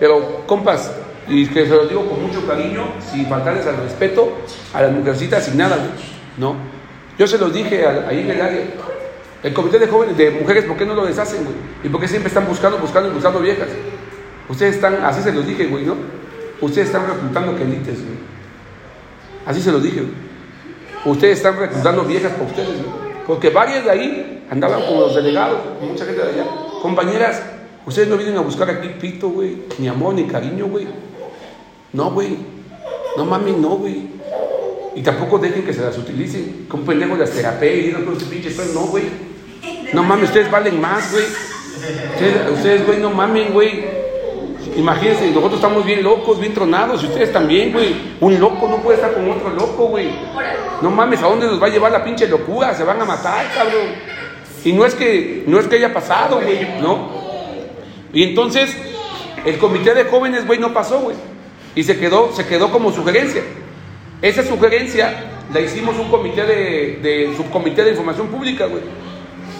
Pero, compas, y que se lo digo con mucho cariño, sin faltarles al respeto a las mujercitas sin nada, ¿no? Yo se los dije ahí en el área. El comité de jóvenes, de mujeres, ¿por qué no lo deshacen, güey? ¿Y por qué siempre están buscando, buscando buscando viejas? Ustedes están, así se los dije, güey, ¿no? Ustedes están reclutando quelites, güey. Así se los dije, güey. Ustedes están reclutando viejas para ustedes, güey. Porque varias de ahí andaban con los delegados, con mucha gente de allá. Compañeras, ustedes no vienen a buscar aquí pito, güey, ni amor, ni cariño, güey. No, güey. No mames, no, güey. Y tampoco dejen que se las utilicen. Que un pendejo las terapee y digan con ese pinche pedo. No, güey. No mames, ustedes valen más, güey. Ustedes, güey, no mamen, güey. Imagínense, nosotros estamos bien locos, bien tronados, y ustedes también, güey. Un loco no puede estar con otro loco, güey. No mames, ¿a dónde nos va a llevar la pinche locura? Se van a matar, cabrón. Y no es que, no es que haya pasado, güey, ¿no? Y entonces, el comité de jóvenes, güey, no pasó, güey. Y se quedó, se quedó como sugerencia. Esa sugerencia la hicimos un comité de, de subcomité de información pública, güey.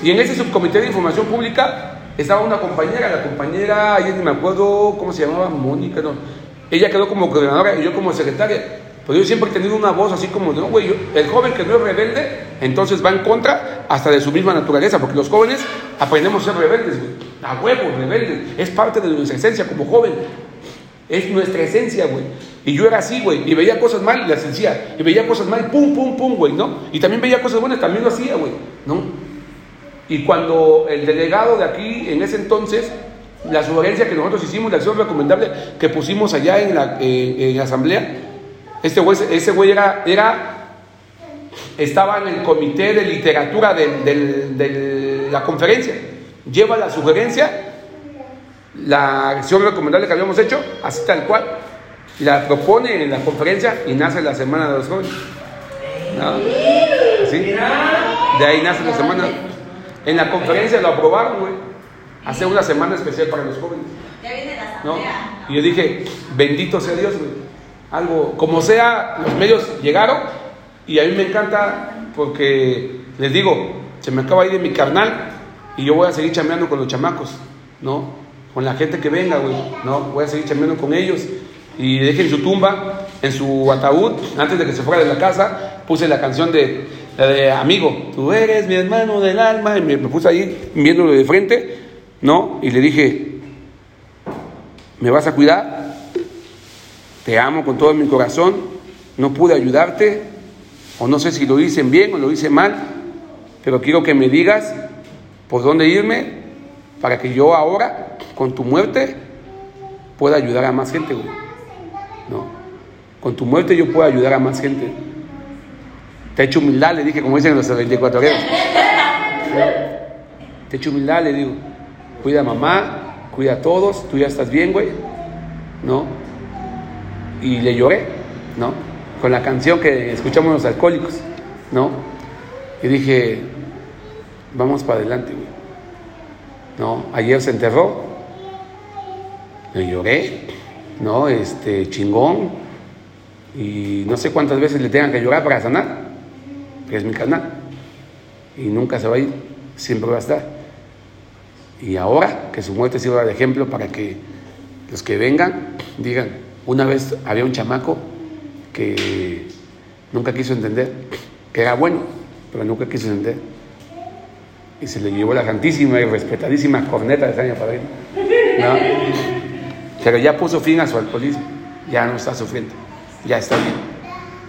Y en ese subcomité de información pública estaba una compañera, la compañera, ayer ni me acuerdo cómo se llamaba, Mónica, no. Ella quedó como coordinadora y yo como secretaria. Pero yo siempre he tenido una voz así como no, güey, yo- el joven que no es rebelde, entonces va en contra hasta de su misma naturaleza, porque los jóvenes aprendemos a ser rebeldes, güey. A huevos, rebeldes. Es parte de nuestra esencia como joven. Es nuestra esencia, güey. Y yo era así, güey. Y veía cosas mal y las decía. Y veía cosas mal, pum, pum, pum, güey, ¿no? Y también veía cosas buenas, también lo hacía, güey, ¿no? Y cuando el delegado de aquí, en ese entonces, la sugerencia que nosotros hicimos, la acción recomendable que pusimos allá en la, eh, en la asamblea, este güey, ese güey era, era, estaba en el comité de literatura de la conferencia. Lleva la sugerencia, la acción recomendable que habíamos hecho, así tal cual, la propone en la conferencia y nace la Semana de los Jóvenes. ¿No? ¿Sí? De ahí nace la semana. En la conferencia lo aprobaron, güey. Hacer una semana especial para los jóvenes. Ya viene la ¿no? Y yo dije, bendito sea Dios, güey. Algo, como sea, los medios llegaron y a mí me encanta porque les digo, se me acaba ahí de mi carnal y yo voy a seguir chambeando con los chamacos, ¿no? Con la gente que venga, güey, ¿no? Voy a seguir chambeando con ellos y dejen su tumba, en su ataúd, antes de que se fuera de la casa, puse la canción de, de Amigo, tú eres mi hermano del alma, y me, puse ahí viéndolo de frente, ¿no? Y le dije, ¿Me vas a cuidar? Te amo con todo mi corazón. No pude ayudarte. O no sé si lo hice bien o lo hice mal. Pero quiero que me digas por dónde irme para que yo ahora, con tu muerte, pueda ayudar a más gente. No. Con tu muerte yo puedo ayudar a más gente. Te echo humildad, le dije, como dicen los 24 horas. Te echo humildad, le digo. Cuida a mamá, cuida a todos, tú ya estás bien, güey. ¿No? Y le lloré, ¿no? Con la canción que escuchamos los alcohólicos, ¿no? Y dije, vamos para adelante, güey. ¿No? Ayer se enterró, le lloré, ¿no? Este, chingón. Y no sé cuántas veces le tengan que llorar para sanar, es mi canal. Y nunca se va a ir, siempre va a estar. Y ahora que su muerte sirva de ejemplo para que los que vengan digan, una vez había un chamaco que nunca quiso entender, que era bueno, pero nunca quiso entender. Y se le llevó la santísima y respetadísima corneta de Saña Padrino. ¿no? Pero ya puso fin a su alcoholismo, ya no está sufriendo, ya está bien.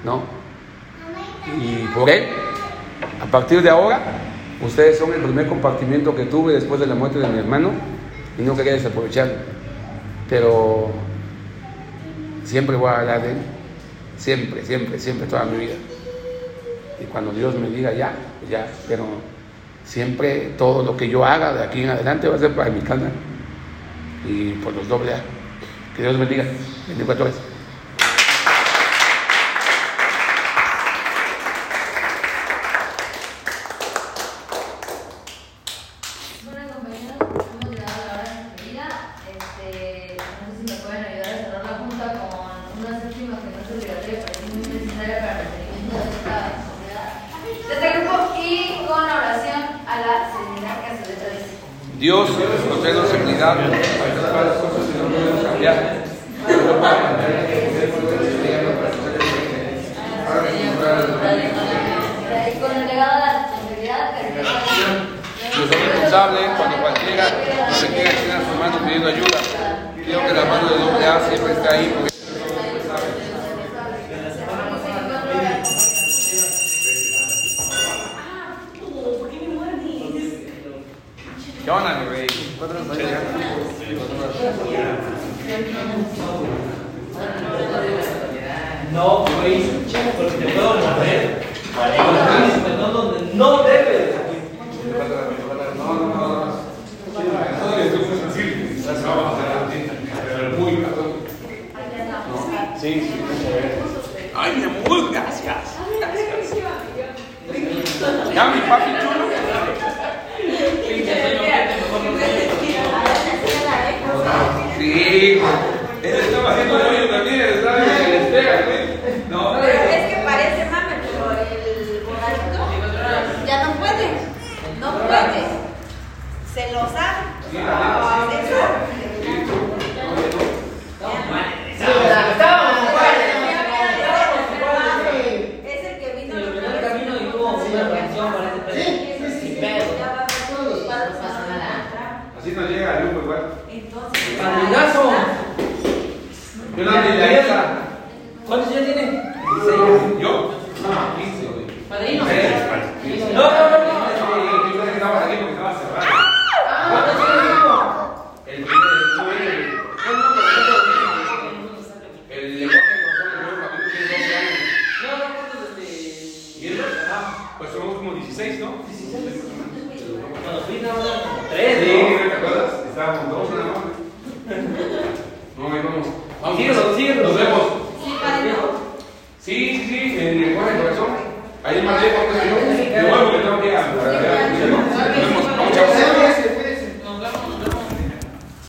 ¿no? Y por él, a partir de ahora, ustedes son el primer compartimiento que tuve después de la muerte de mi hermano y no quería desaprovecharlo. Pero siempre voy a hablar de él, siempre, siempre, siempre, toda mi vida. Y cuando Dios me diga ya, ya, pero siempre todo lo que yo haga de aquí en adelante va a ser para mi canal y por los doble A. Que Dios bendiga. 24 horas. Sí, sí, Ay, mi amor, gracias. Gracias. Ya, mi papi chulo. Sí, él estaba haciendo rollo también, ¿sabes? ¿eh? No, pero es que parece mame, pero el voladito ya no puede. No puede. Se los ha.